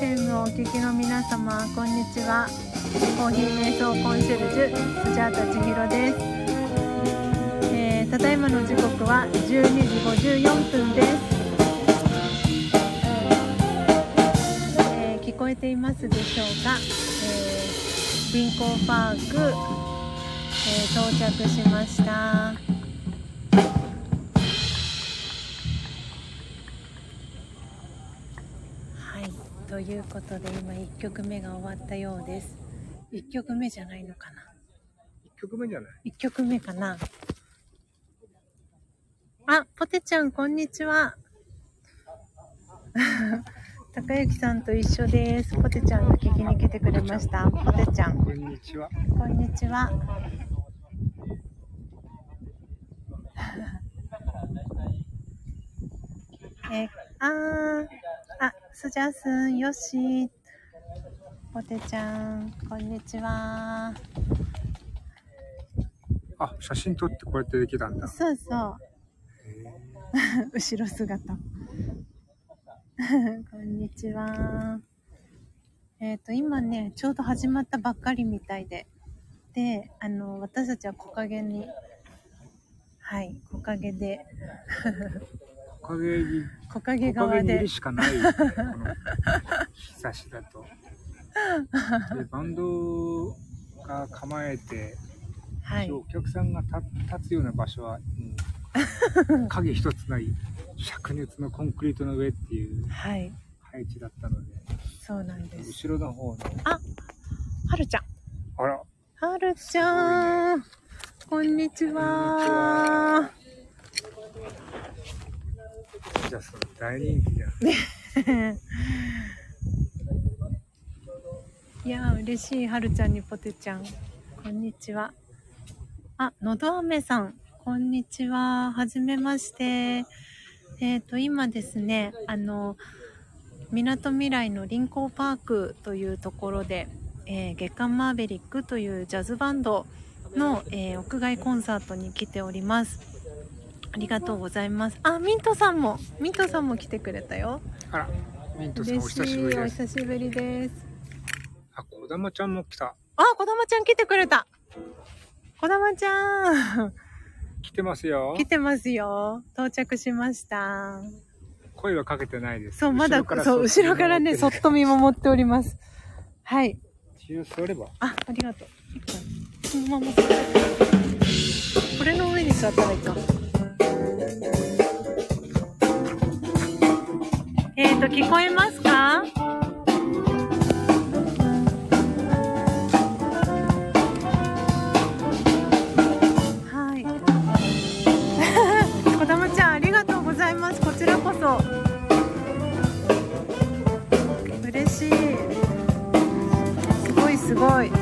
FM をお聞きの皆様こんにちは。コーヒー瞑想コンシェルジュスジャータ千尋です、えーただいまの時刻は12時54分です、えー聞こえていますでしょうか、えー、臨港パーク、えー到着しました。ということで今1曲目が終わったようです。1曲目じゃないのかな？1曲目じゃない ?1 曲目かな？あ、ポテちゃんこんにちは。高之さんと一緒です。ポテちゃんが聞きに来てくれました。ポテちゃん、こんにちは。こんにちは。え、あー、あ、スジャスン、よし。ポテちゃん、こんにちは。あ、写真撮ってこうやってできたんだ。そうそう。へ 後ろ姿。こんにちは。えっ、と、今ね、ちょうど始まったばっかりみたいで。で、あの、私たちは木陰に、はい、木陰で、陰に、木陰木側でいる、しかない、ね、この日差しだと。で、バンドが構えて、はい、お客さんが立立つような場所は、も う影一つない灼熱のコンクリートの上っていうはい、配置だったので、そうなんです。後ろの方の、はるちゃん。あら、はるちゃん。こんにちは。じゃあその大人気じゃん。いやー嬉しいはるちゃんにポテちゃん。こんにちは。あのどあめさん。こんにちは。はじめまして。えっ、と今ですねあのみなとみらいの臨港パークというところで、えー月刊マーベリックというジャズバンドの、えー屋外コンサートに来ております。ありがとうございますあミントさんもミントさんも来てくれたよあら、ミントさんお久しぶりです。久しぶりですあ、こだまちゃんも来た。あ、こだまちゃん来てくれた。こだまちゃん、来てますよ。来てますよ。到着しました。声はかけてないです。そう、まだ、そう、後ろからね、そっそと見守っております。はい。一応座れば。あ、ありがとう。そのままこれの上に座ったらいいか。えーと、聞こえますか？はい。こだまちゃん、ありがとうございます。こちらこそ。嬉しい。すごいすごい。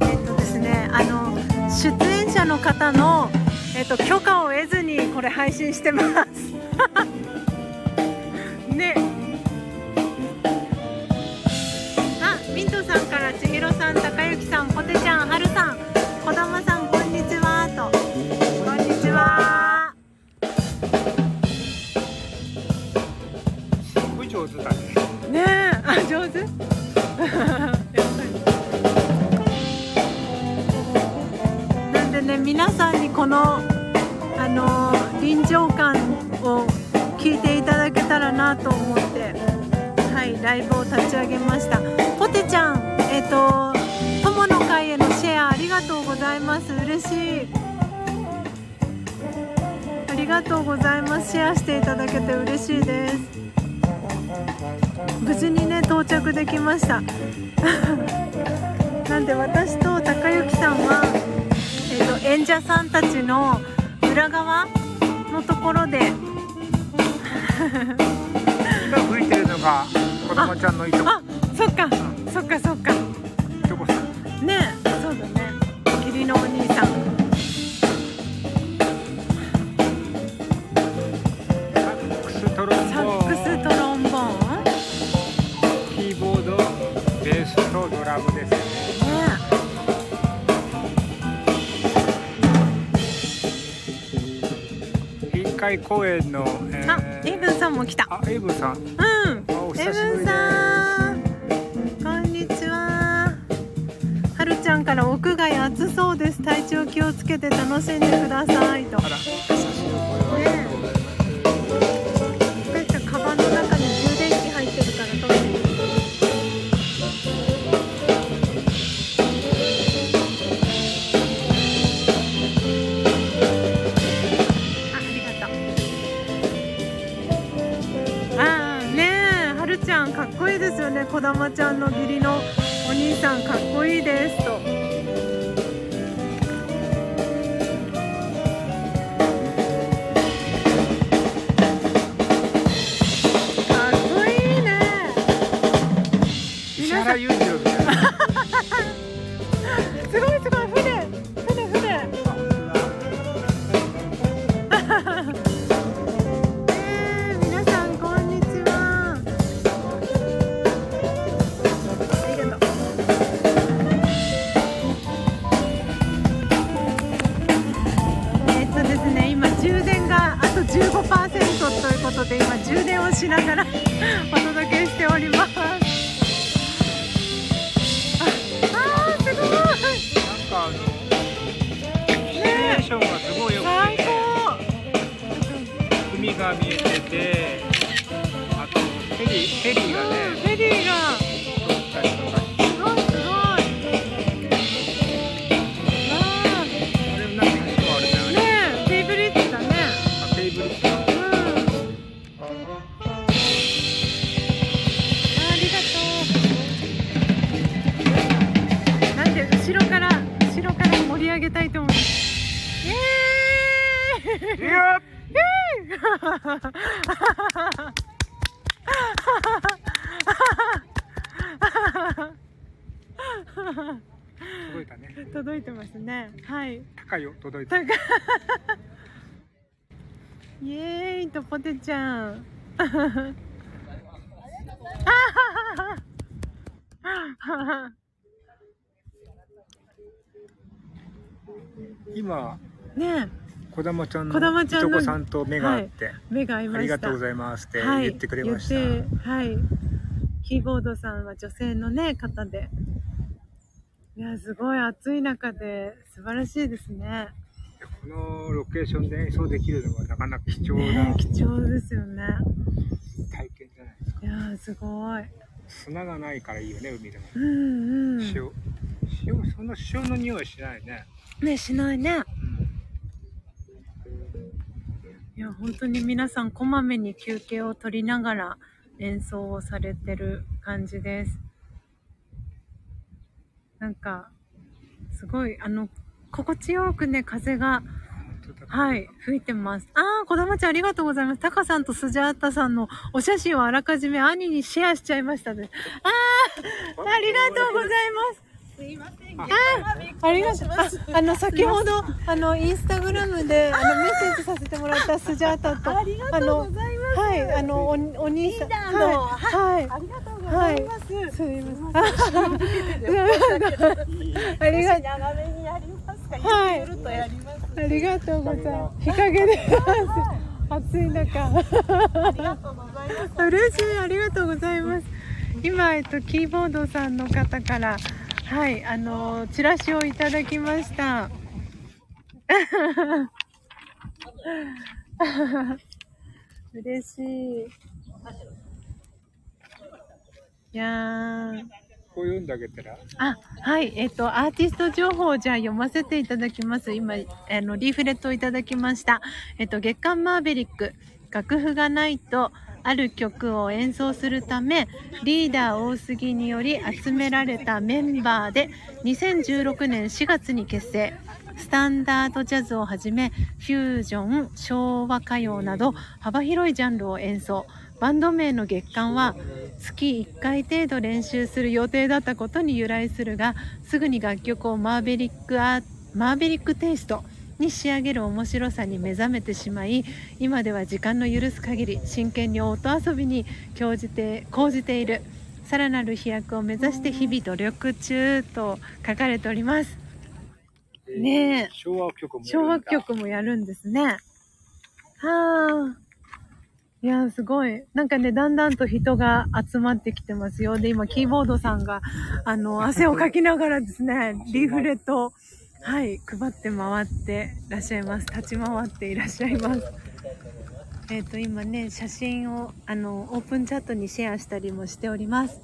えっとですね、あの出演者の方のえっと許可を得ずにこれ配信してます。ね。あ、ミントさんから千尋さん、高之さん、ポテちゃん、はるさん、こだまさんこんにちはと。こんにちは。すごい上手だね。ねえ、あ上手？ね、皆さんにこの。あの臨場感を聞いていただけたらなと思って。はい、ライブを立ち上げました。ポテちゃん、えっ、と。友の会へのシェアありがとうございます。嬉しい。ありがとうございます。シェアしていただけて嬉しいです。無事にね到着できました なんで私と高之さんは、演者さんたちの裏側のところで。今吹いてるのが、こだまちゃんのいとこ。あそっかそっかそっか。いとこさん。ねえそうだね。義理のお兄さん。サックスト海公園の、ええあエイブンさんも来た。あ、エイブンさん。うん。エブン。さん。こんにちは。はるちゃんから屋外暑そうです。体調気をつけて楽しんでくださいと。あら、ですよねこだまちゃんの義理のお兄さんかってて、あとフェリー、フェリがうんね、フェリーが。届いたね。届いてますね。はい。高いよ、届いた。イエーイとポテちゃん。今、ねこだまちゃんのいとこさんと目が合って、え目が合いましたありがとうございますってはい言ってくれました。はいキーボードさんは女性のね方でいやすごい暑い中で素晴らしいですねこのロケーションで演奏できるのはなかなか貴重なね貴重ですよね体験じゃないですか。いやすごい砂がないからいいよね、海でも。うんうん塩。塩、そんな塩の匂いしないね。ねしないねうんいや本当に皆さんこまめに休憩を取りながら演奏をされてる感じです。なんかすごいあの心地よくね風がはい吹いてます。ああ子供ちゃんありがとうございます。タカさんとスジャータさんのお写真をあらかじめ兄にシェアしちゃいましたね。ああありがとうございますすいません。あありがとう。あ、あの、先ほど、あの、インスタグラムで、あの、メッセージさせてもらったスジャータと。ありがとうございます。はい、あの、お、お兄さん。リーダーのはい。ありがとうございます。すみません。ありが、長めにやりますか。はいとやります。ありがとうございます。日陰で。暑い中。ありがとうございます。嬉しい、ありがとうございます。今、えっと、キーボードさんの方から。はい、あの、チラシをいただきました。嬉しい。いやー。こう読んであげたら、あ、はい。えっと、アーティスト情報をじゃあ読ませていただきます。今、あの、リーフレットをいただきました。えっと、月刊マーベリック、楽譜がないと、ある曲を演奏するため、リーダー大杉により集められたメンバーで、2016年4月に結成。スタンダードジャズをはじめ、フュージョン、昭和歌謡など、幅広いジャンルを演奏。バンド名の月間は月1回程度練習する予定だったことに由来するがすぐに楽曲をマーベリックアーマーベリックテイストに仕上げる面白さに目覚めてしまい今では時間の許す限り真剣に音遊びに興じて講じているさらなる飛躍を目指して日々努力中と書かれております。ねえ。昭和曲も昭和曲もやるんですね。はあ。いやー、すごい。なんかね、だんだんと人が集まってきてますよ。で、今、キーボードさんが、あの、汗をかきながらですね、リーフレットを、はい、配って回ってらっしゃいます。立ち回っていらっしゃいます。えっ、と、今ね、写真を、あの、オープンチャットにシェアしたりもしております。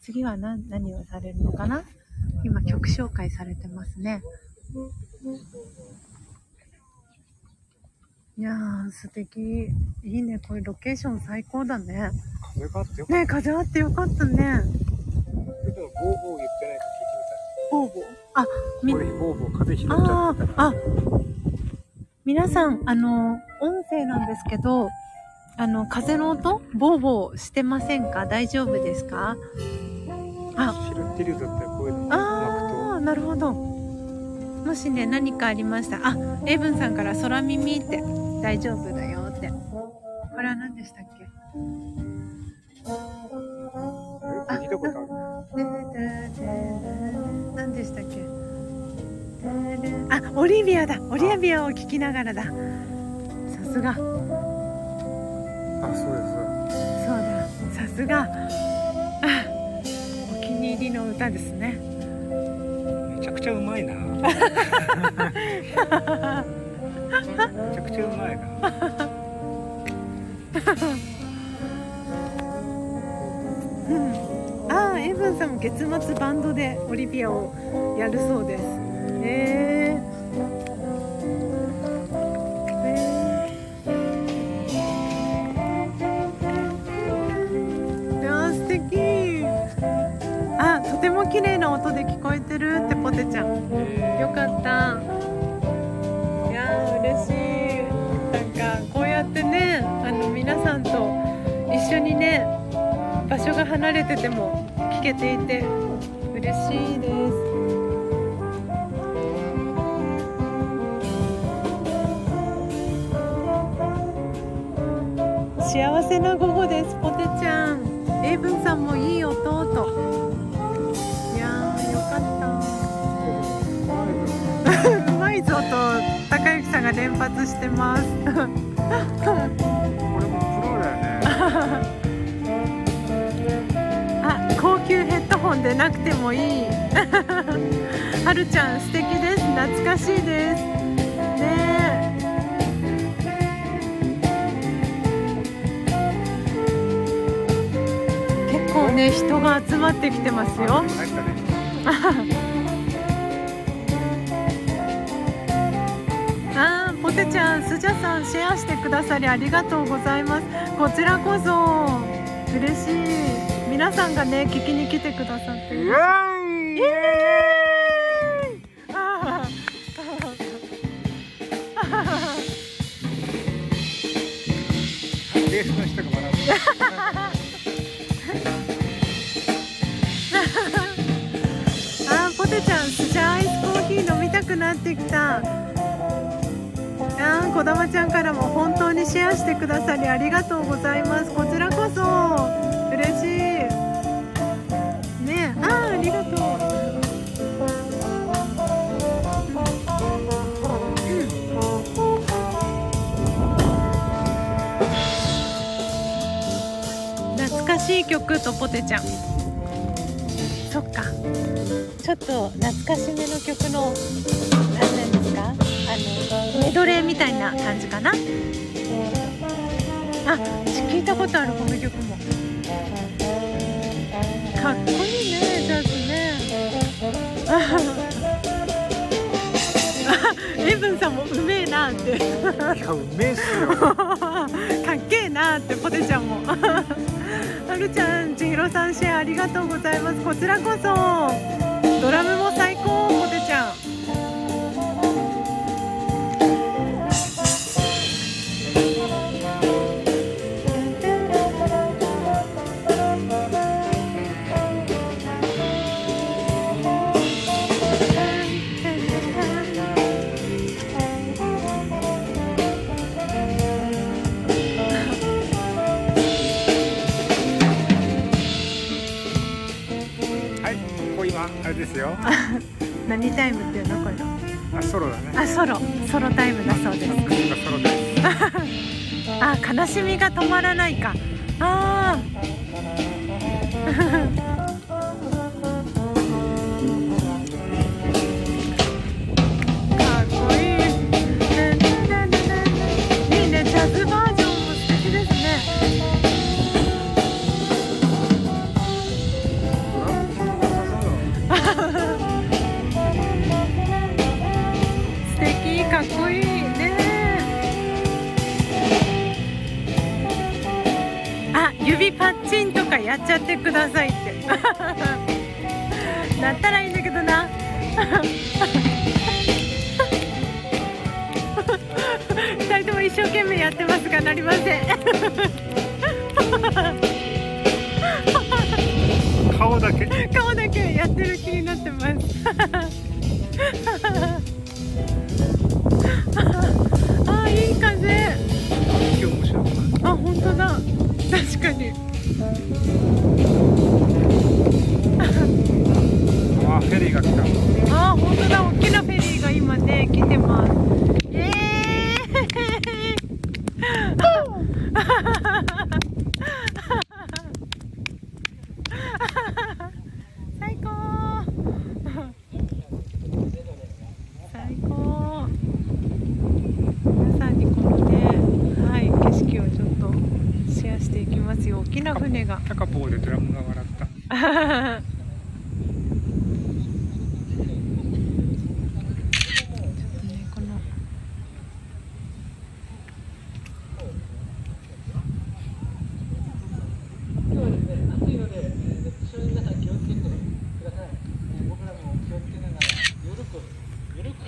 次は何、何をされるのかな？今、曲紹介されてますね。いやー、素敵。いいね。これロケーション最高だね。風があってよかっね風あってよかったね。言ってないかボーボー。あ、み。これ、ボーボー、風邪ひいちゃってたら。あ、皆さん、あの、音声なんですけど、あの、風の音？ボーボーしてませんか？大丈夫ですか？あ、知ってるよだったらこういうのあー、なるほど。もしね、何かありました。あ、エイブンさんから空耳って大丈夫だよって。これは何でしたっけ？あ、オリビアだ。オリビアを聞きながらだ。さすが。あ、そうです。そうだ。さすが。あお気に入りの歌ですね。めちゃくちゃうまいな。めちゃくちゃうまいな。うん。ああ、エイブンさんも月末バンドでオリビアをやるそうです。へえ所が離れてても聞けていて嬉しいです。幸せな午後ですポテちゃん。エイブンさんもいい音といやーよかった。うまいぞと高之さんが連発してます。ヘッドホンでなくてもいい。はるちゃん素敵です。懐かしいです。ね結構ね人が集まってきてますよ。入ったね。あーポテちゃんスジャさんシェアしてくださりありがとうございます。こちらこそ。嬉しい。皆さんがね聞きに来てくださってイエる。ーイイエーイ！あーベースの人が笑う。ポテちゃんスジャアイスコーヒー飲みたくなってきた。あーこだまちゃんからも本当にシェアしてくださりありがとうございます。こち曲とポテちゃん。そっか。ちょっと懐かしめの曲の何なんですか？あのメドレーみたいな感じかな？あ聞いたことあるこの曲も。かっこいいねジャズね。あエブンさんもうめえなって。いや、うめえっすよ。かっけえなってポテちゃんもるちゃん千尋さんシェアありがとうございます。こちらこそ。ドラムも最高ポテちゃん。ソロだね。あソロソロタイムだそうです。あ悲しみが止まらないか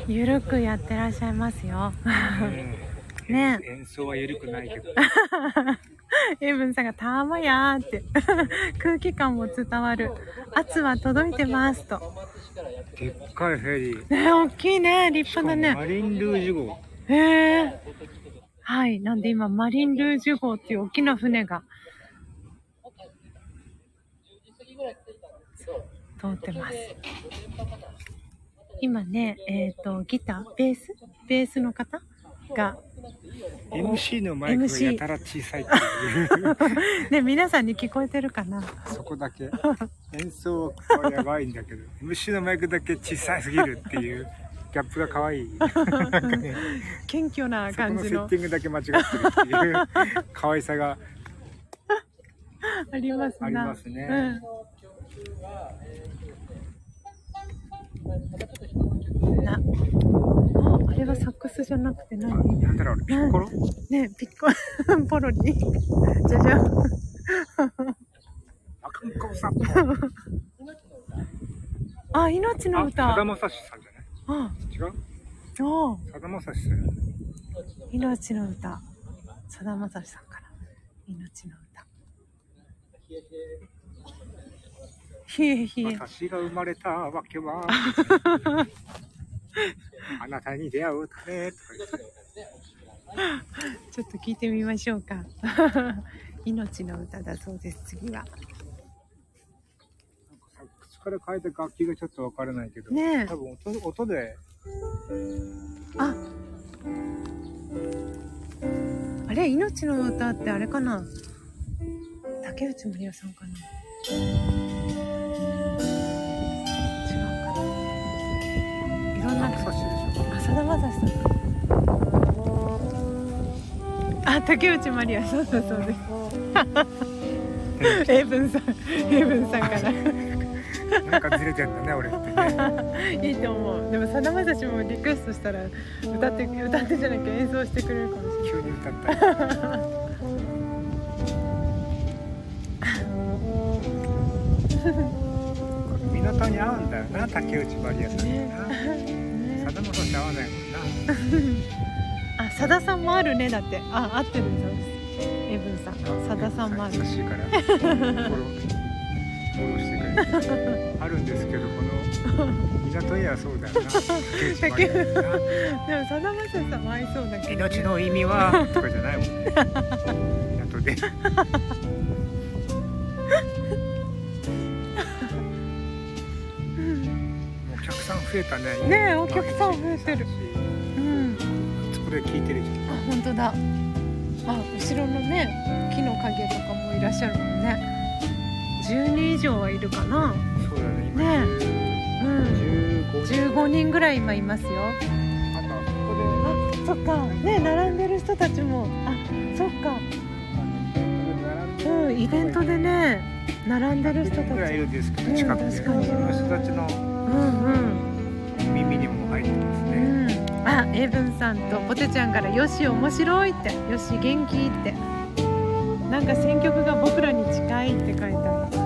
ゆるくやってらっしゃいますよ。ね。演奏は緩くないけど。エイブンさんがたまやーって感も伝わる。圧は届いてますと。でっかいフェリー。ね大きいね立派だね。もマリンルージュ号。へえ。はいなんで今マリンルージュ号っていう大きな船が。通ってます。今ねえっ、とギターベース？ベースの方が MC のマイクがやたら小さいっていう。ね皆さんに聞こえてるかな？そこだけ。演奏はやばいんだけど MC のマイクだけ小さすぎるっていうギャップが可愛い。なんかね謙虚な感じの。セッティングだけ間違ってるっていう可愛さが。ありますな。ありますね。うん。なああれはサックスじゃなくてあ何なんだろうピッコロ？ねピッコ ポロリ？じゃじゃんあかんこさん。あ命のあ歌さだまさしさんじゃない？あ。違う？おさだまさしさん命の歌。さだまさしさんから。命の歌。ひえひえ。私が生まれたわけは あなたに出会うため。とか言ってちょっと聞いてみましょうか。命の歌だそうです次は。サックスから変えた楽器がちょっとわからないけど、ねえ。多分音音で。あ。あれ？命の歌ってあれかな？竹内まりやさんかな？ろんなさだまさしさん。あ竹内まりや。そうそうそうです。エイブンさんエイブンさんから。なんかずれてんだね俺ってね。いいと思う。でもさだまさしもリクエストしたら歌って歌ってじゃなきゃ演奏してくれるかもしれない。急に歌った。り 港に合うんだよな竹内まりやさんねさだまさし合わないもんな。あ、さださんもあるねだって。あ、合ってるそうです。エブンさん、さださんもある。優。しいから。フォローフォローしてくれる あるんですけどこの港にはそうだよな。竹内まりやさんなでもさだまさしさんも合いそうだけど、命の意味はとかじゃないもんね。港で増えたねねえお客さん増えてる。うん。そこで聞いてるじゃんあ、本当だ。あ後ろのね木の陰とかもいらっしゃるもんね。10人以上はいるかな。そうだね今。ねうん15 15人ぐらい今いますよ。あとあそこあそっか。ね並んでる人たちも。あそっか。でうんイベントでね並んでる人たち。ぐらいいるんですけうんど近くで。そ確かに。の人たちの。うんうんん、エイブンさんとポテちゃんから「よし面白い」って「よし元気」って。なんか選曲が僕らに近いって書いてある。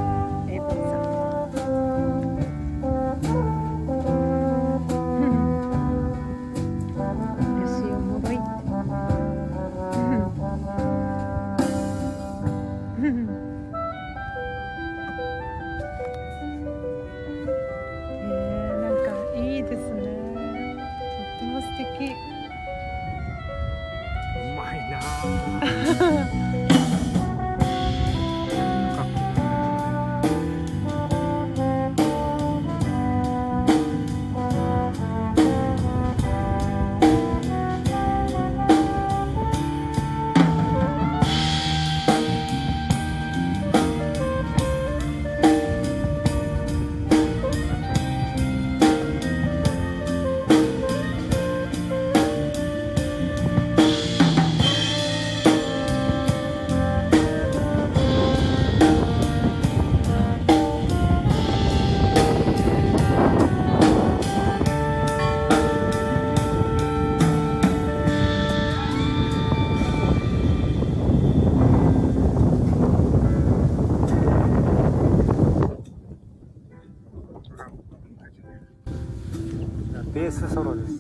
ベースソロです。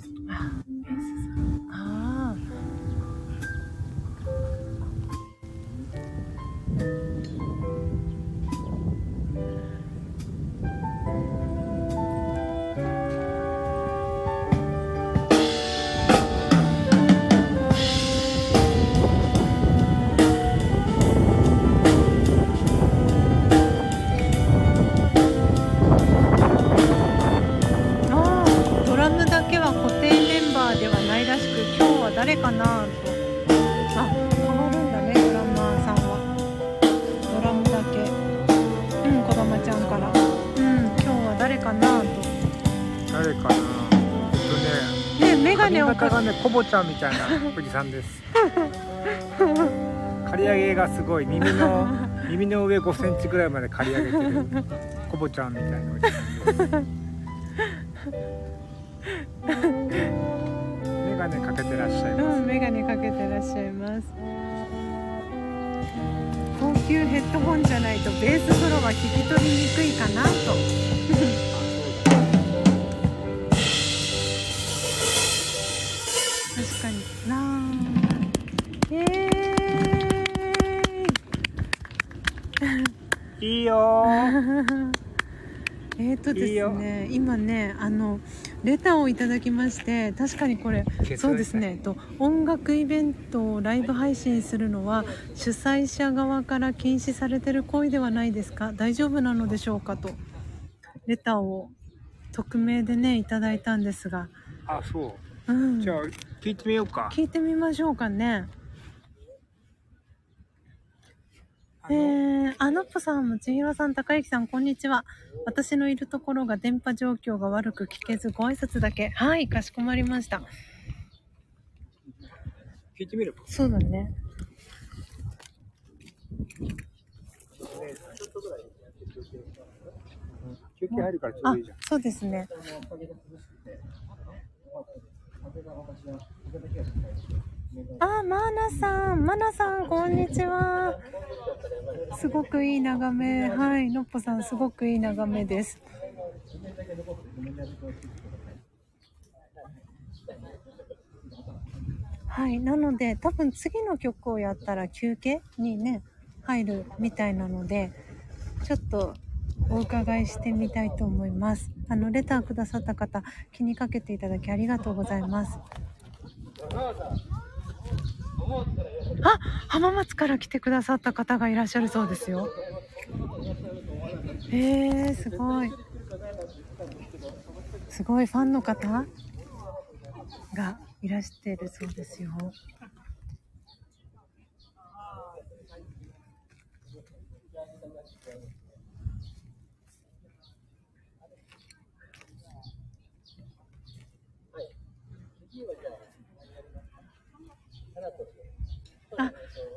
コボちゃんみたいな富士山です。刈り上げがすごい。耳の耳の上5センチぐらいまで刈り上げてる。コボちゃんみたいなおじさんです。よね。今ねあのレターをいただきまして確かにこれそうですね、と、音楽イベントをライブ配信するのは主催者側から禁止されてる行為ではないですか？大丈夫なのでしょうかとレターを匿名でねいただいたんですが、あそう。うん、じゃあ聞いてみようか。聞いてみましょうかねえー、あのっぽさん、もちひろさん、高之さん、こんにちは。私のいるところが電波状況が悪く聞けず、ご挨拶だけ。はい、かしこまりました。聞いてみるそうだね。休憩入るからちょうどあいいじゃん、そうですね。あ、マーナさん、マナさん、こんにちは。すごくいい眺め。はい、のっぽさん、すごくいい眺めです。はい、なので、多分次の曲をやったら休憩にね、入るみたいなので、ちょっとお伺いしてみたいと思います。あの、レターくださった方、気にかけていただきありがとうございます。あ、浜松から来てくださった方がいらっしゃるそうですよ。えー、すごい。すごいファンの方がいらしてるそうですよ。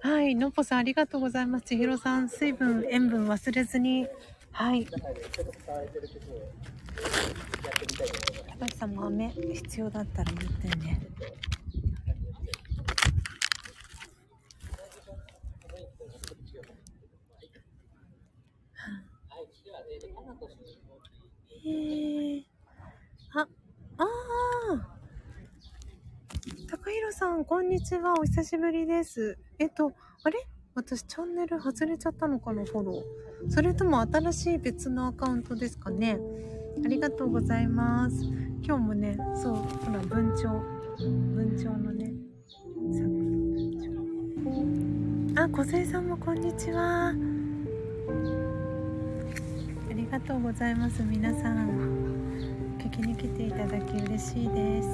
はい、のっぽさんありがとうございます。ちひろさん、水分、塩分忘れずに。はい。高橋さんも飴必要だったら言ってね。え。あ、ああ。高弘さん、こんにちは。お久しぶりです。えっと、あれ？私チャンネル外れちゃったのかな、フォロー。それとも新しい別のアカウントですかね。ありがとうございます。今日もね、そう、ほら、文鳥。文鳥のね、さあ、小杉さんもこんにちは。ありがとうございます。皆さん、聞きに来ていただき嬉しいです。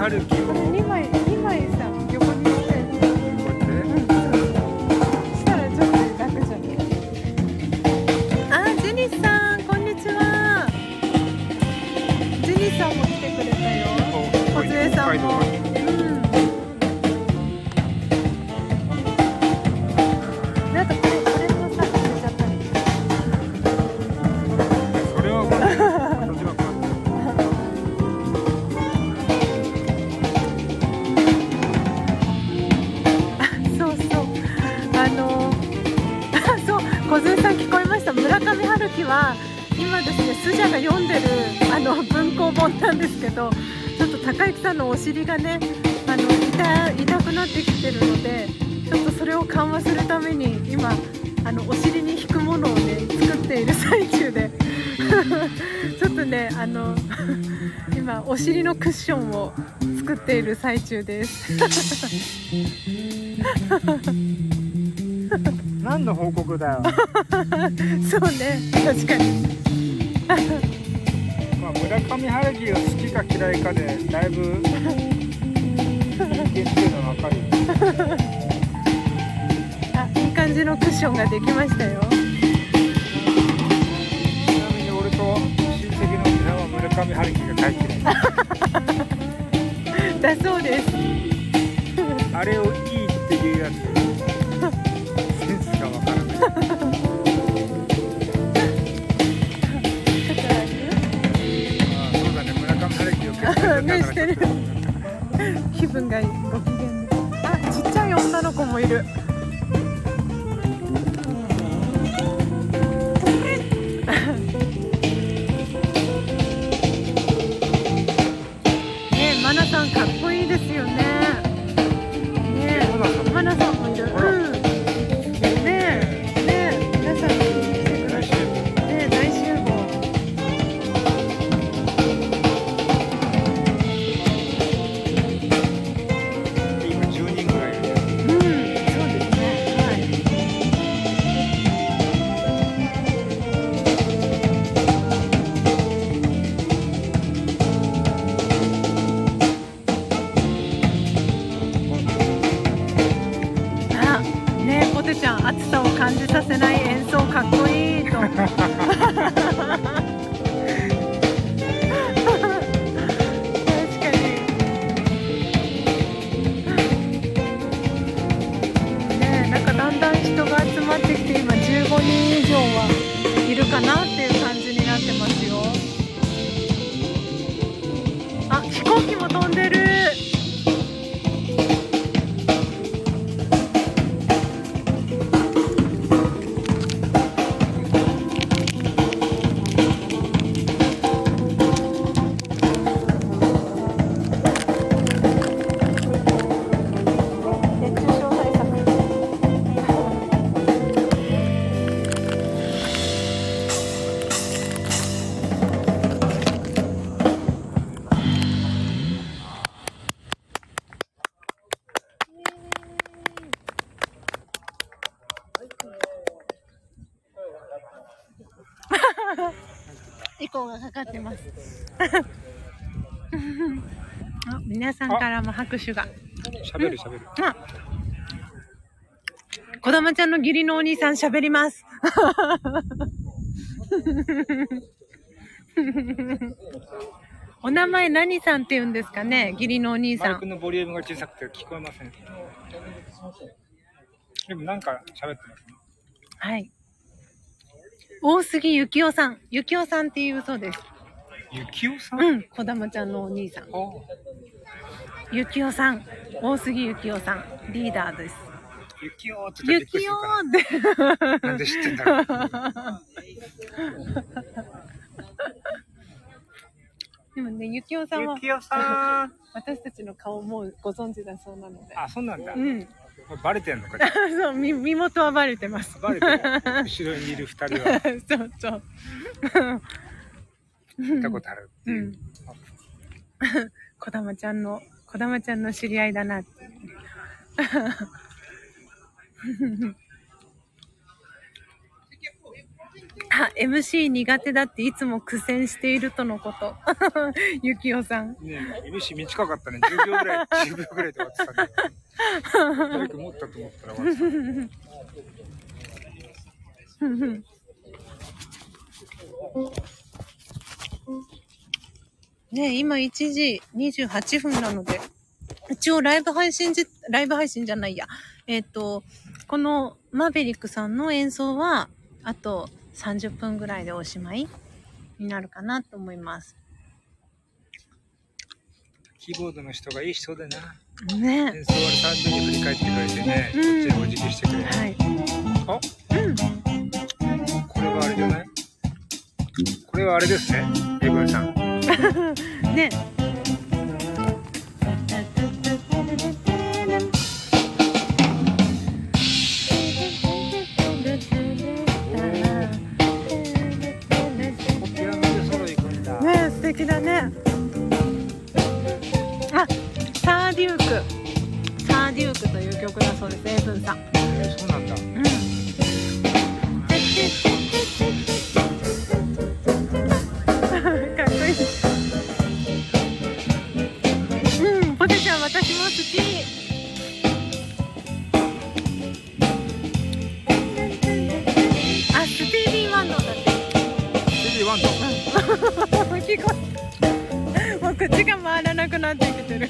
春樹これ2枚。最中です。何の報告だよ。そうね確かに まあ村上春樹が好きか嫌いかでだいぶ人間っていうのは分かるよ。あいい感じのクッションができましたよエコーがかかってます。あ皆さんからも拍手が。喋る喋るあ、こだまちゃんの義理のお兄さん喋ります。お名前何さんって言うんですかね義理のお兄さん。マイクのボリュームが小さくて聞こえませんでもなんか喋ってますねはい。大杉ゆきおさん。ゆきおさんっていうそうです。ゆきおさん、うん。こだまちゃんのお兄さん。あゆきおさん。大杉ゆきおさん。リーダーです。ゆきおって言ゆきおって。らなんで知ってんだろう でもね、ゆきおさんはゆきおさん 私たちの顔もうご存知だそうなので。あそうなんだ、うん。バレてんのか？そう、み身元はバレてます。バレてる。後ろにいる二人は。そうそう。見たことあるっていう、うん。こだまちゃんの、こだまちゃんの知り合いだなってあ、MC 苦手だっていつも苦戦しているとのこと。ゆきおさん。ねえ、MC 短かったね。10秒ぐらい、10秒ぐらいで終わってたね。誰か持ったと思ったら終わってね今1時28分なので、一応ライブ配信じ、ライブ配信じゃないや。えっ、と、このマーベリックさんの演奏は、あと30分ぐらいでおしまいになるかなと思います。た。キーボードの人がいい人でな。ね演奏は単純に振り返ってくれてね、うんこっちにお辞儀してくれる。はい。あうん。これはあれじゃない？これはあれですね、エブンさん。ね敵だね。あ、サーデューク。サーデュークという曲だそうです、エイブンさん。えーそうなんだ。うん。かっこいい。うん、ポテちゃん私も好き。あ、スティービーワンドだって。テレビワンド？もう口が回らなくなってきてる。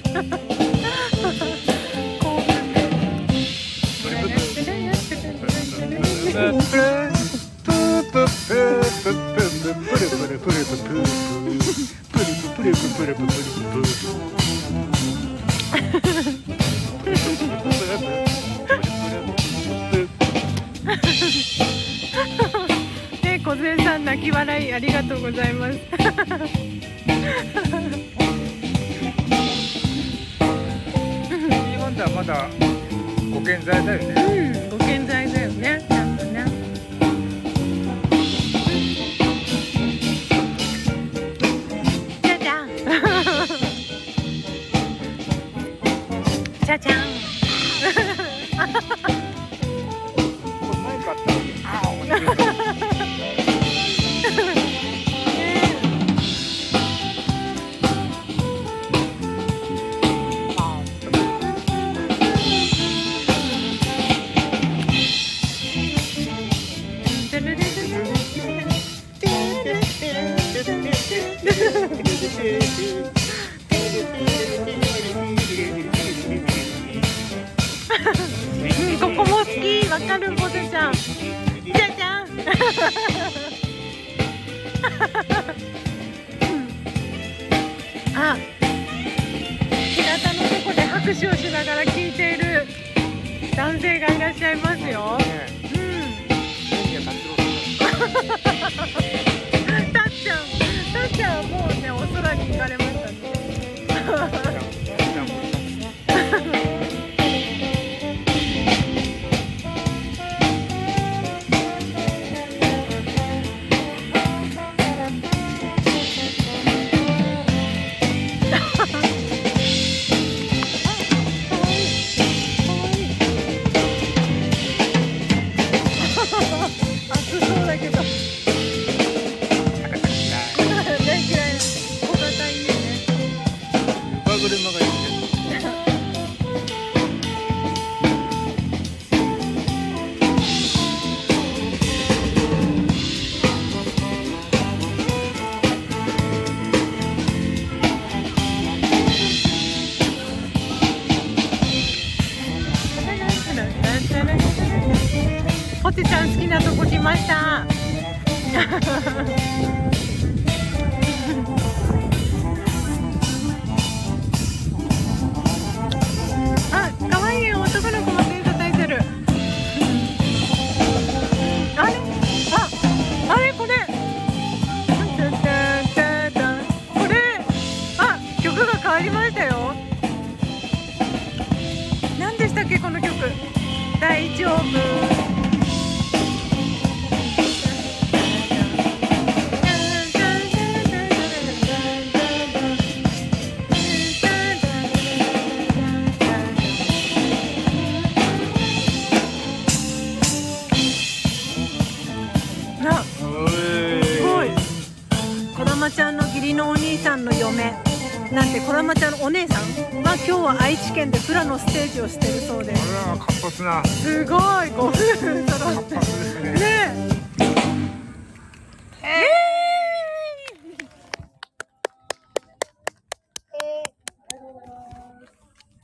のステージをしてるそうです。あら活発なすごいご夫婦揃って活発ですねねえ。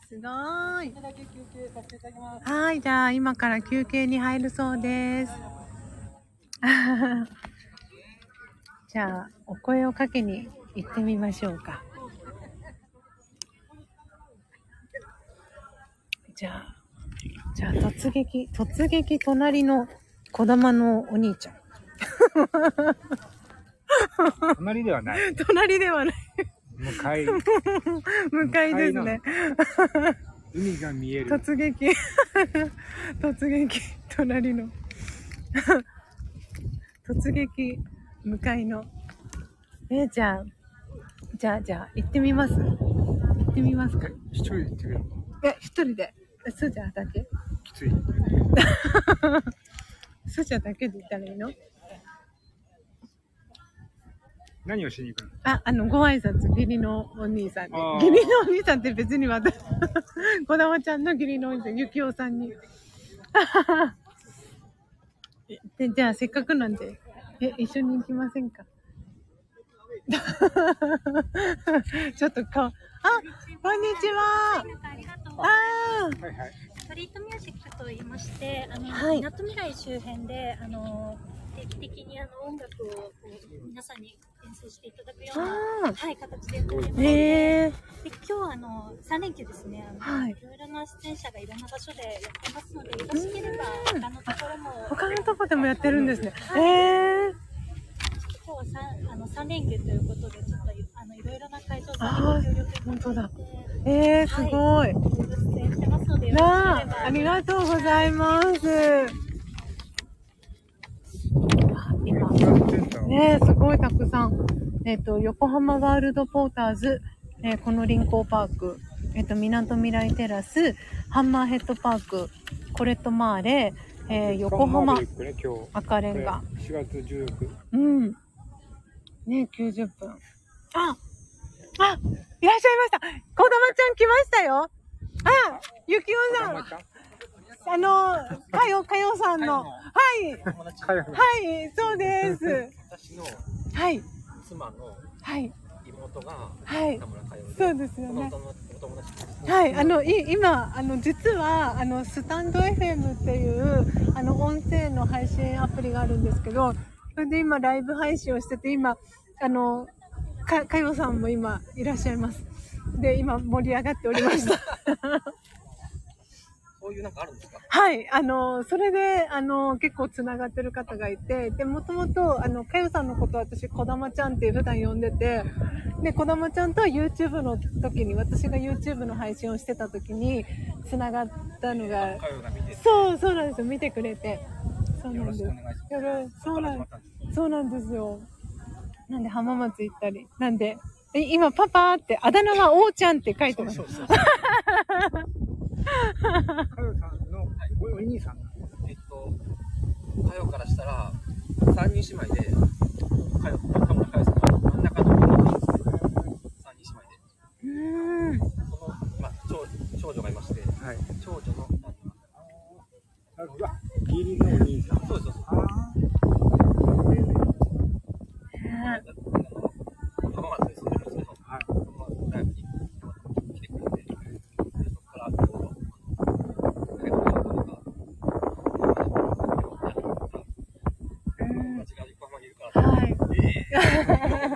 すごーい。はい、じゃあ今から休憩に入るそうです。じゃあお声をかけに行ってみましょうか。じゃあ、じゃあ突撃、突撃隣の小玉のお兄ちゃん。隣ではない 隣ではない。向かい 向かいですね。海が見える突撃。突撃、隣の。突撃、向かいの。えじゃあ、じゃあ、じゃあ、行ってみます？行ってみますか？一人で行ってみようえ、一人で。えスーちゃんだけきつい。スーちゃんだけで行ったらいいの？何をしに行くの？あ、あの、ご挨拶、義理のお兄さんに。あー。義理のお兄さんって別に私、こだまちゃんの義理のお兄さん、ゆきおさんに。で、じゃあ、せっかくなんで、え、一緒に行きませんか？ちょっと顔、あ、こんにちは。ありがとう。あーはいはいストリートミュージックと言いまして、あの、はいみなとみらい周辺で、あの、定期的にあの音楽をこう皆さんに演奏していただくような、あはい、形でやっております。ー。へー。で今日はあの3連休ですね、あのはいいろいろな出演者がいろんな場所でやってますので、よろしければ他のところも、他のとこでもやってるんですね。へー。ちょっ今日は三あの三連休ということで、ちょっとあのいろいろな会場さあーんにご協力いただいて本当だえー、すごい。出演してますので、よろしければなあ、ありがとうございます。ねすごいたくさん。えっ、と、横浜ワールドポーターズ、えーこの臨港パーク、えっ、と、みなとみらいテラス、ハンマーヘッドパーク、コレットマーレ、えー横浜ね。赤レンガ。4月16。うん。ね90分。ああいらっしゃいました子供ちゃん来ましたよあゆきおさんあの、かよ、かよさんの。はい。はい、そうです。私のはい。妻のはい。妹がはいそうですよね。はい、あの、い、今、あの、実は、あの、スタンド FM っていう、あの、音声の配信アプリがあるんですけど、それで今、ライブ配信をしてて、今、あの、か、かよさんも今、いらっしゃいます。で、今、盛り上がっておりました。そういうなんかあるんですか？はい、あの、それで、あの、結構繋がってる方がいて、で、もともと、あの、かよさんのことを私、こだまちゃんって普段呼んでて、で、こだまちゃんとは YouTube の時に、私が YouTube の配信をしてた時に、繋がったのが、そう、そうなんですよ。見てくれて。そうなんです。よろしくお願いしますそうなんですよ。なんで浜松行ったり。なんで、え今パパって、あだ名はおーちゃんって書いてます。そうそうそう。かよさんのおお兄さん。えっと、佳代からしたら、三人姉妹で、佳代、田村佳代さんが真ん中の子なんですけど、三人姉妹で、うーん。その、まあ、長長女がいまして、はい。長女の旦あうわ義理のお兄さん。那。そうです、そうです。ね浜松に住んでるんですけど、はい。浜松大学に来てくれて、でそこからこう、帰ってきたことが、友達が横浜にいるから、はい。ええ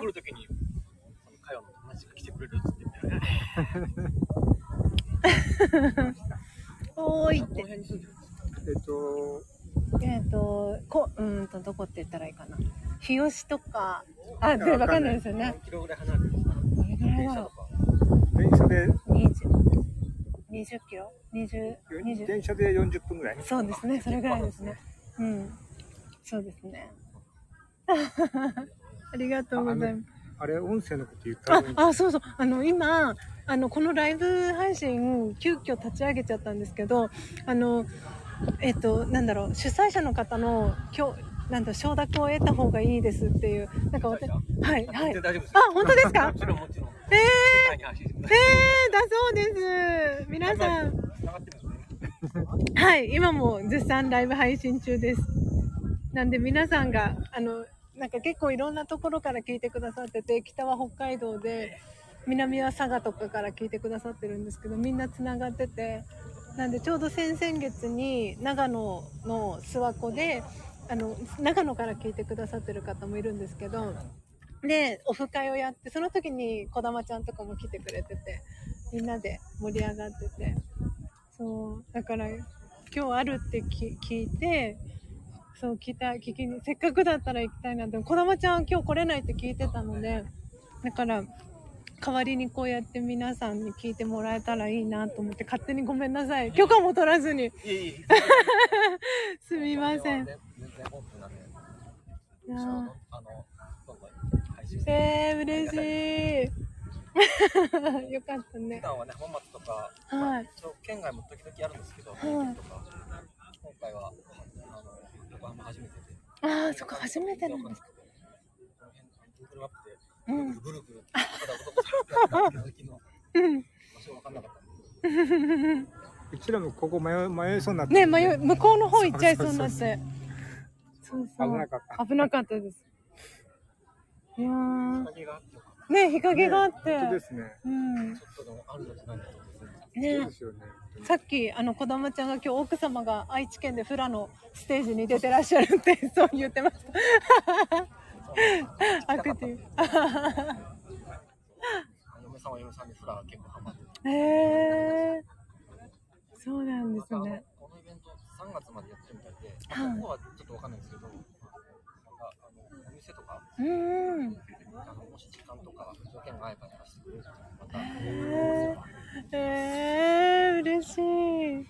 来るときに、その佳代の友達が来てくれるっつって言って、おーいって。この辺に住んでるんですえっと、えっ、と、こ、うーんと、どこって言ったらいいかな。日吉とか、あ、で、わかんないですよね。何キロぐらい離れてるどれぐらいだろ電車で、う ?20、20キロ ?20、20。電車で40分ぐらい？そうですね、それぐらいですね。うん。そうですね。ありがとうございます。あれ、音声のこと言ったああ、そうそう。あの、今、あの、このライブ配信、急遽立ち上げちゃったんですけど、あの、えっと、なんだろう、主催者の方の、今日、なんだろう承諾を得た方がいいですっていう、なんか私、はい、はい。あよ。、本当ですか？もちろんもちろん。え世界に発信してください。えー、だそうです。皆さん。はい、今も絶賛ライブ配信中です。なんで皆さんが、あの、なんか結構いろんなところから聞いてくださってて、北は北海道で、南は佐賀とかから聞いてくださってるんですけど、みんなつながってて、なんでちょうど先々月に長野の諏訪湖で、あの、長野から聞いてくださってる方もいるんですけど、で、オフ会をやって、その時に児玉ちゃんとかも来てくれてて、みんなで盛り上がってて、そう、だから、今日あるって聞いて、そう、聞いた、聞きに、せっかくだったら行きたいなって、児玉ちゃん今日来れないって聞いてたので、だから、代わりにこうやって皆さんに聞いてもらえたらいいなと思って、勝手にごめんなさい。許可も取らずに。すみません。えー、嬉しい。よかった普ね。段はね、浜松とか、はい一応県外も時々あるんですけど、い三重県とか、今回は、あの、横浜初めてで。ああ、そっか、初めてなんですか。この辺、Google マッぐるぐる、どこどこどこ気づきのうん。場所わかんなかった。うちらもここ迷い迷いそうになって。ね、迷い、向こうの方行っちゃいそうになって。そうそう。危なかった。危なかったです。いやね、日陰があって。本当ですね。うん。た。ちょっとでもあるのとなとね。ね。さっき、あの、子供ちゃんが今日奥様が愛知県でフラのステージに出てらっしゃるって、そう言ってました。アクティブ。嫁さんは嫁さんでフラ結構ハマってへえー。そうなんですね。このイベント3月までやってるみたいで、はいここはちょっとわかんないですけど、なんかあのお店店とか、うんうん。あのもし時間とか条件が合えばやらせてくれるとまた、えー、えー、嬉しい。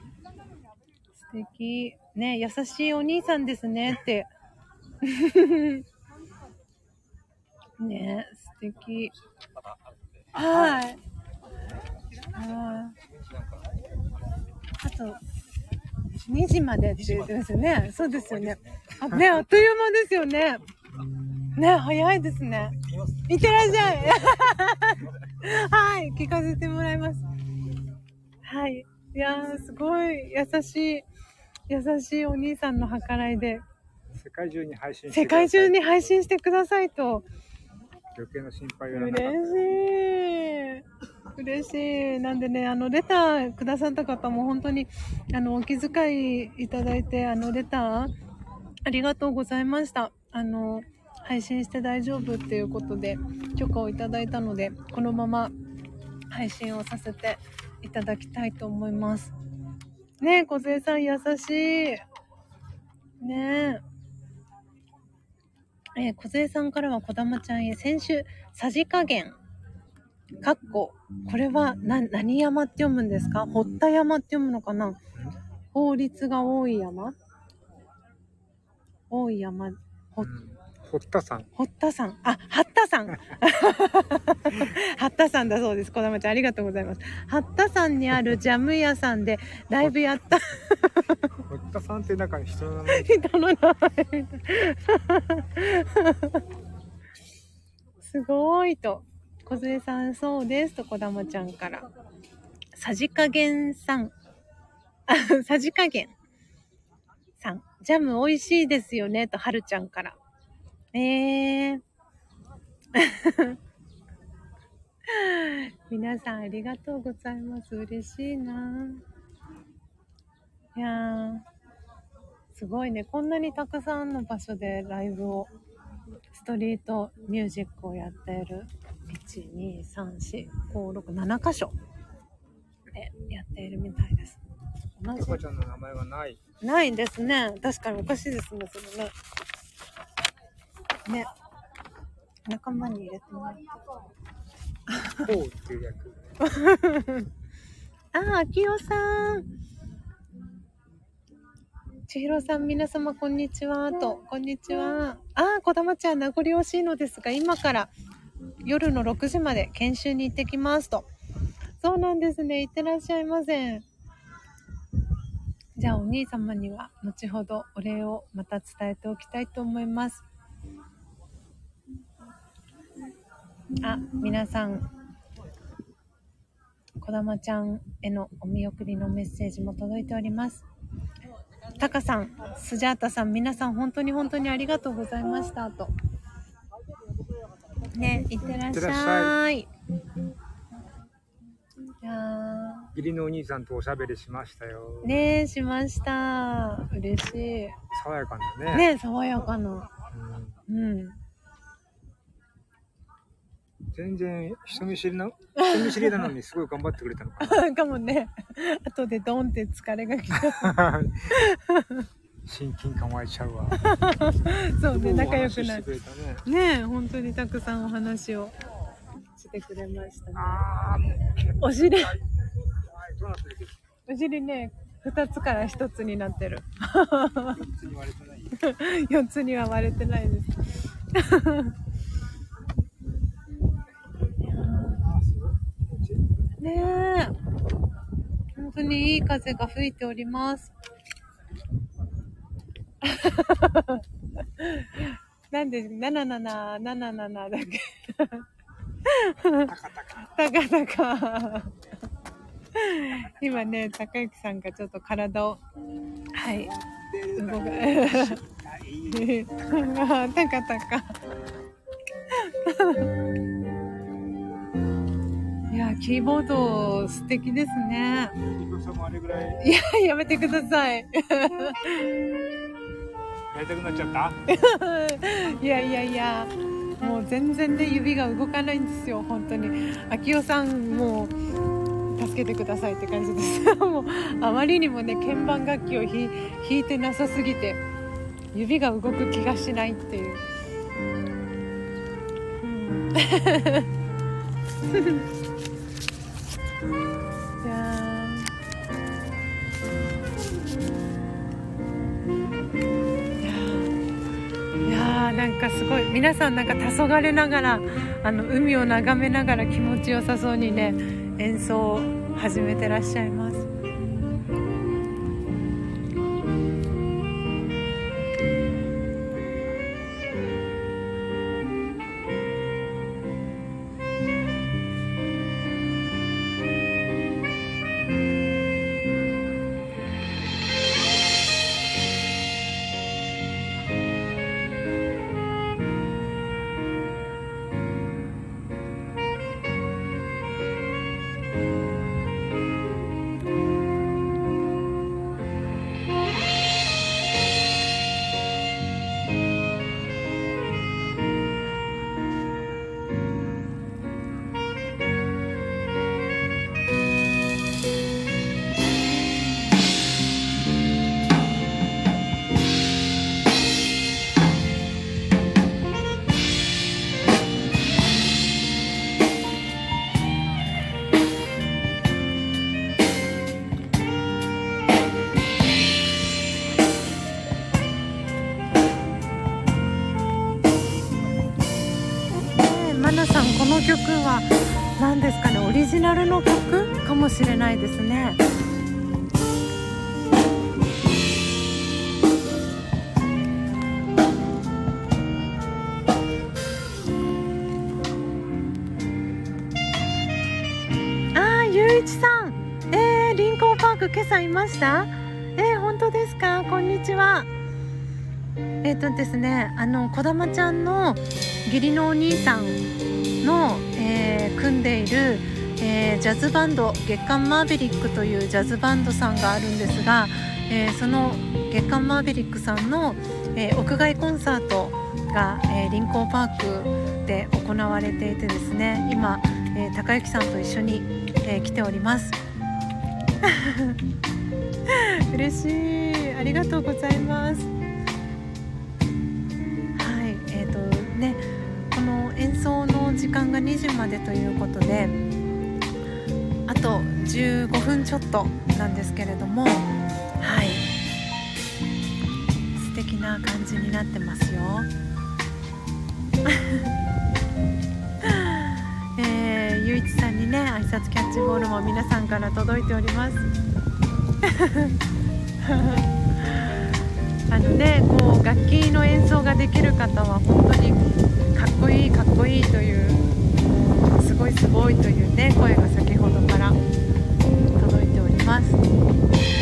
素敵。ね、優しいお兄さんですねって。ね、素敵。はい。はい。なんか、あと、2時までって言ってますよね。そうですよね。あ、ね、あっという間ですよね。ね、早いですね。いってらっしゃい。はい、聞かせてもらいます。はい。いやー、すごい優しい、優しいお兄さんの計らいで、世界中に配信世界中に配信してくださいと。余計な心配はいらなかっ嬉しい。嬉しい。なんでね、あの、レターくださった方も本当に、あの、お気遣いいただいて、あの、レター、ありがとうございました。あの、配信して大丈夫っていうことで、許可をいただいたので、このまま配信をさせていただきたいと思います。ねえ、小杉さん優しい。ねえ。え、小杉さんからは小玉ちゃんへ、先週、さじ加減、かっこ、これはな、何山って読むんですか？堀田山って読むのかな？法律が多い山？多い山、堀。堀田さん。堀田さん。あ、八田さん。八田さんだそうです。小玉ちゃん、ありがとうございます。八田さんにあるジャム屋さんでライブやった堀田さんって中に人の名前人の名前。すごいと。小杉さん、そうですと、小玉ちゃんから。さじ加減さん。あ、さじ加減さん。ジャム美味しいですよねと、はるちゃんから。えー。皆さんありがとうございます。嬉しいな。いやー、すごいね。こんなにたくさんの場所でライブを、ストリートミュージックをやっている。1、2、3、4、5、6、7箇所でやっているみたいです。同じ赤ちゃんの名前がない。ないんですね。確かにおかしいですね、それね。ね。仲間に入れてもらって。こうっていう役。あ、あきおさん。千尋さん、皆様、こんにちは。と、こんにちは。あ、こだまちゃん、名残惜しいのですが、今から夜の6時まで研修に行ってきます。と。そうなんですね。いってらっしゃいませ。じゃあ、お兄様には、後ほどお礼をまた伝えておきたいと思います。あ、皆さん、こだまちゃんへのお見送りのメッセージも届いております。タカさん、スジャータさん、皆さん本当に本当にありがとうございました。と。ね、いってらっしゃい。いや義理のお兄さんとおしゃべりしましたよー。ねしました。嬉しい。爽やかなね。ね爽やかな。うんうん。全然人見知りな、人見知りなのにすごい頑張ってくれたのかなん かもね、後でドンって疲れが来た。な。親近感湧いちゃうわ。そうね、仲良くなるね。ねえ、本当にたくさんお話をしてくれましたね。お尻、お尻ね、二つから一つになってる。四つに割れてない。四つには割れてないです。あー、すごい。気持ちいいねえ。本当にいい風が吹いております。なんで、77、77だっけタカタカ。たかたか。今ね、高之さんがちょっと体を、はい、動か、たかたか。いや、キーボード素敵ですね。いいや、やめてください。やりたくなっちゃった？いやいやいや、もう全然ね、指が動かないんですよ、本当に。秋代さん、もう、助けてくださいって感じです。もう、あまりにもね、鍵盤楽器を弾弾いてなさすぎて、指が動く気がしないっていう。いやーいやーなんかすごい。皆さんなんか黄昏ながらあの海を眺めながら気持ちよさそうにね演奏を始めてらっしゃいます。かねオリジナルの曲かもしれないですねあーゆういちさんえー、臨港パーク今朝いましたえー、本当ですかこんにちはえっ、とですねあのこだまちゃんの義理のお兄さんの、えー組んでいる、えージャズバンド月刊マーベリックというジャズバンドさんがあるんですが、えーその月刊マーベリックさんの、えー屋外コンサートが、えー、臨港パークで行われていてですね今、えー高幸さんと一緒に、えー来ております。嬉しい。ありがとうございます。はいえーとねこの演奏の時間が2時までということでと15分ちょっとなんですけれども。はい。素敵な感じになってますよ。えー、ゆういちさんにね挨拶キャッチボールも皆さんから届いております。あのねこう楽器の演奏ができる方は本当にかっこいいかっこいいというすごいすごいというね声がて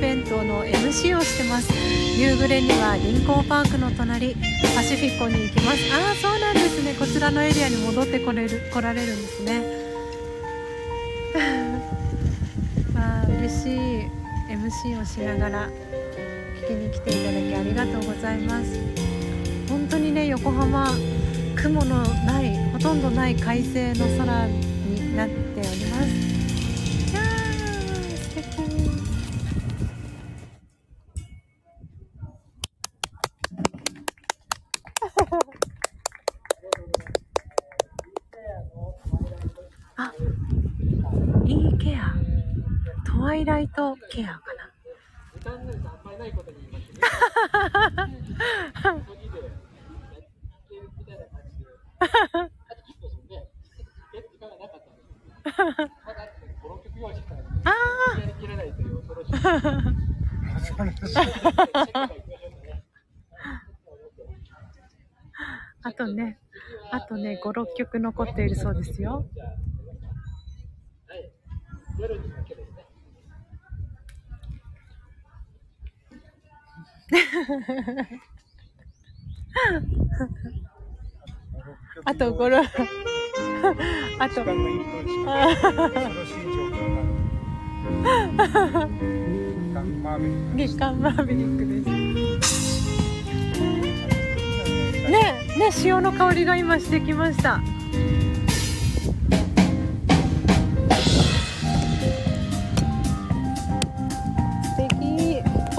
ベントの MC をしてます。夕暮れには臨港パークの隣、パシフィコに行きます。ああ、そうなんですね。こちらのエリアに戻ってこれる、来られるんですね。あ あ、嬉しい MC をしながら聞きに来ていただきありがとうございます。本当にね、横浜雲のないほとんどない快晴の空になっておりますケアかなあとね、あとね、5、6曲残っているそうですよ。あと5、6、あと。月刊マーベリックです。ねえ、ね、潮の香りが今してきました。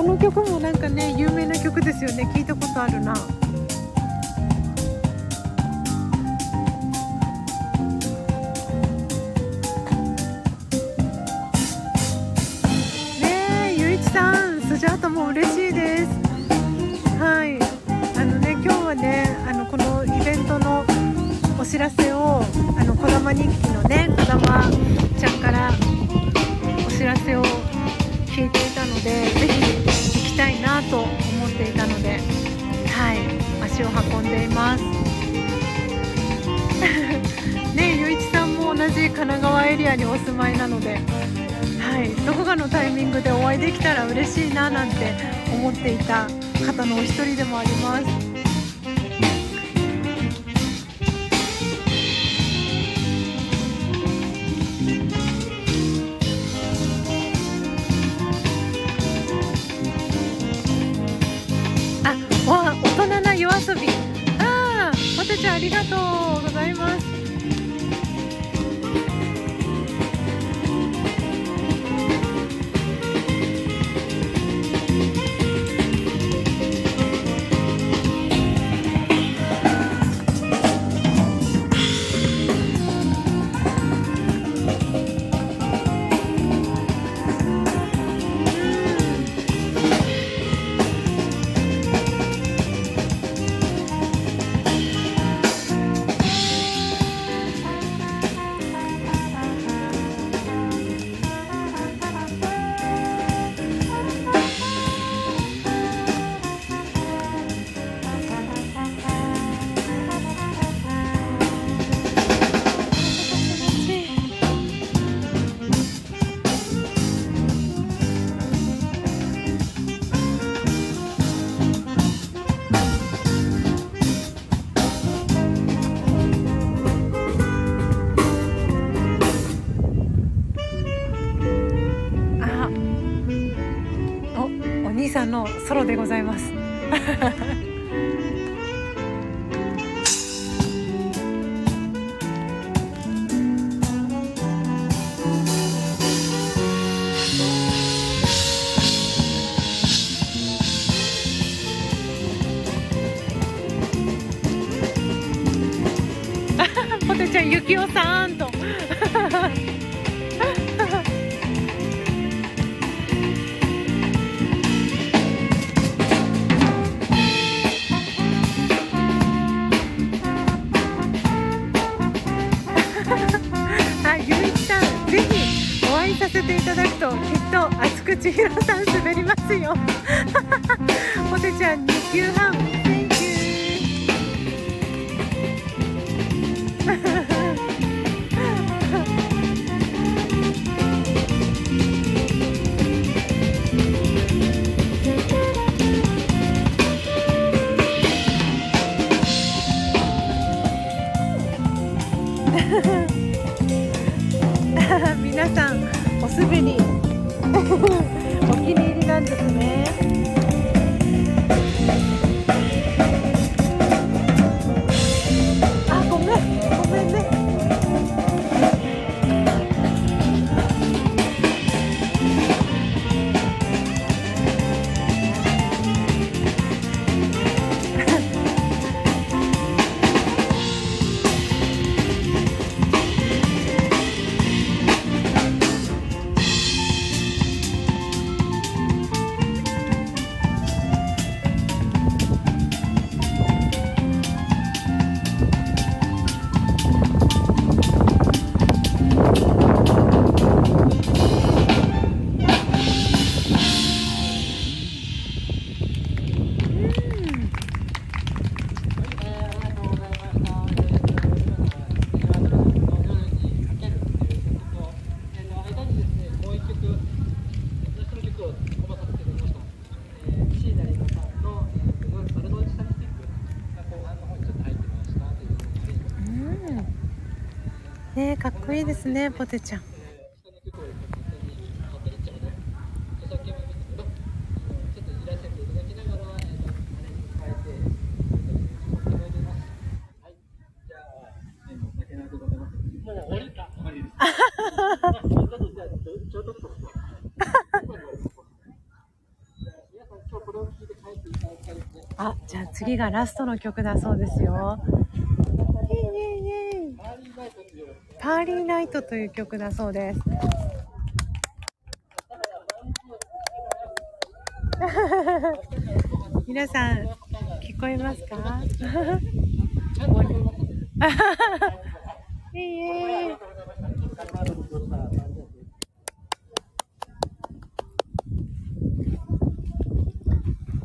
の曲もなんかね、有名な曲ですよね。聞いたことあるな。ねえ、ゆういちさん、スジャータも嬉しいです。はい。あのね、今日はね、あのこのイベントのお知らせを、あのこだま日記のね、こだ足を運んでいます。ね、ゆういちさんも同じ神奈川エリアにお住まいなので、はい、どこかのタイミングでお会いできたら嬉しいななんて思っていた方のお一人でもあります。りがとうございます。ポテちゃん、ゆきおさんと。はい、ゆういちさん、ぜひお会いさせていただくと、きっと厚く千尋さん滑りますよ。ポテちゃん、2級半、皆さんお滑り お気に入りなんですね。あごめんごめんね。いいですねポテちゃんあじゃあ次がラストの曲だそうですよイエイイエイイエイパーリーナイトという曲だそうです。皆さん聞こえますか？いいえ。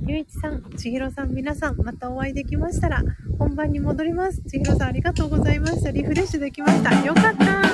ゆういちさん、ちひろさん、皆さん、またお会いできましたら、本番に戻ります。ちひろさん、ありがとうございました。リフレッシュできました。よかった。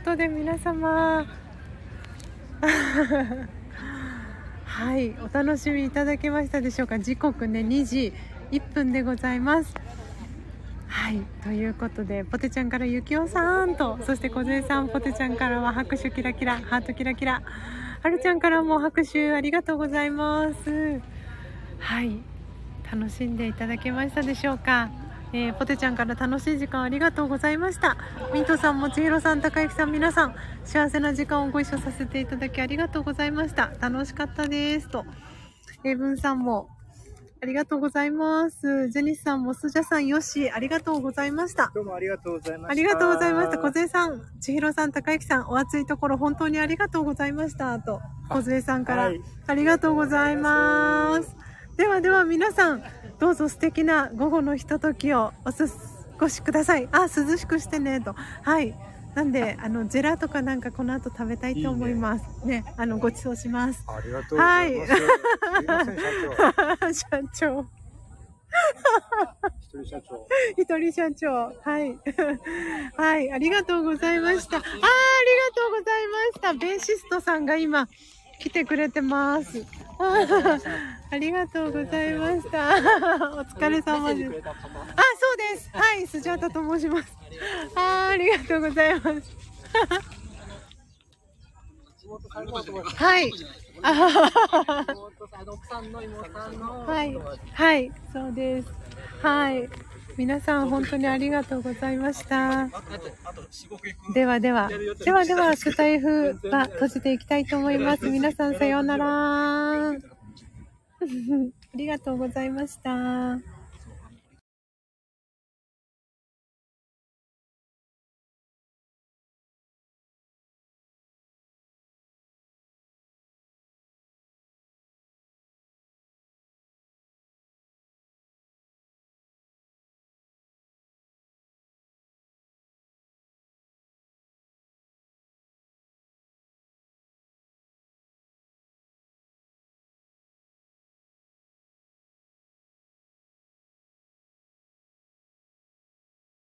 ことで皆様。はいお楽しみいただけましたでしょうか。時刻ね2時1分でございます。はいということでポテちゃんからゆきおさんとそして小杉さんポテちゃんからは拍手キラキラハートキラキラ。はるちゃんからも拍手ありがとうございます。はい楽しんでいただけましたでしょうか。えー、ポテちゃんから楽しい時間ありがとうございました。ミントさんもちひろさん、高之さん、皆さん、幸せな時間をご一緒させていただきありがとうございました。楽しかったです。と。エイブンさんも、ありがとうございます。ジェニスさんも、スジャさん、ヨッシー、ありがとうございました。どうもありがとうございました。ありがとうございました。小杉さん、千尋さん、高之さん、お熱いところ本当にありがとうございました。と、小杉さんから、はいありがとうございます。ではでは皆さん、どうぞ素敵な午後のひとときをお過ごしください。あ、涼しくしてね、と。はい。なんで、あの、ジェラートかなんかこの後食べたいと思います。ねあの、ご馳走します。ありがとうございます。すい社長。社長。一人社長。一人社長。はい。はい。ありがとうございました。あーありがとうございました。ベーシストさんが今、来てくれてます。ありがとうございました。お疲れ様です。あ、そうです。はい。スジャータと申します。あーありがとうございます。はい。あははは奥さんの妹さんのはい。はい。そうです。はい。皆さん本当にありがとうございました。ではでは、ではでは、スタイフは閉じていきたいと思います。皆さんさようなら。ありがとうございました。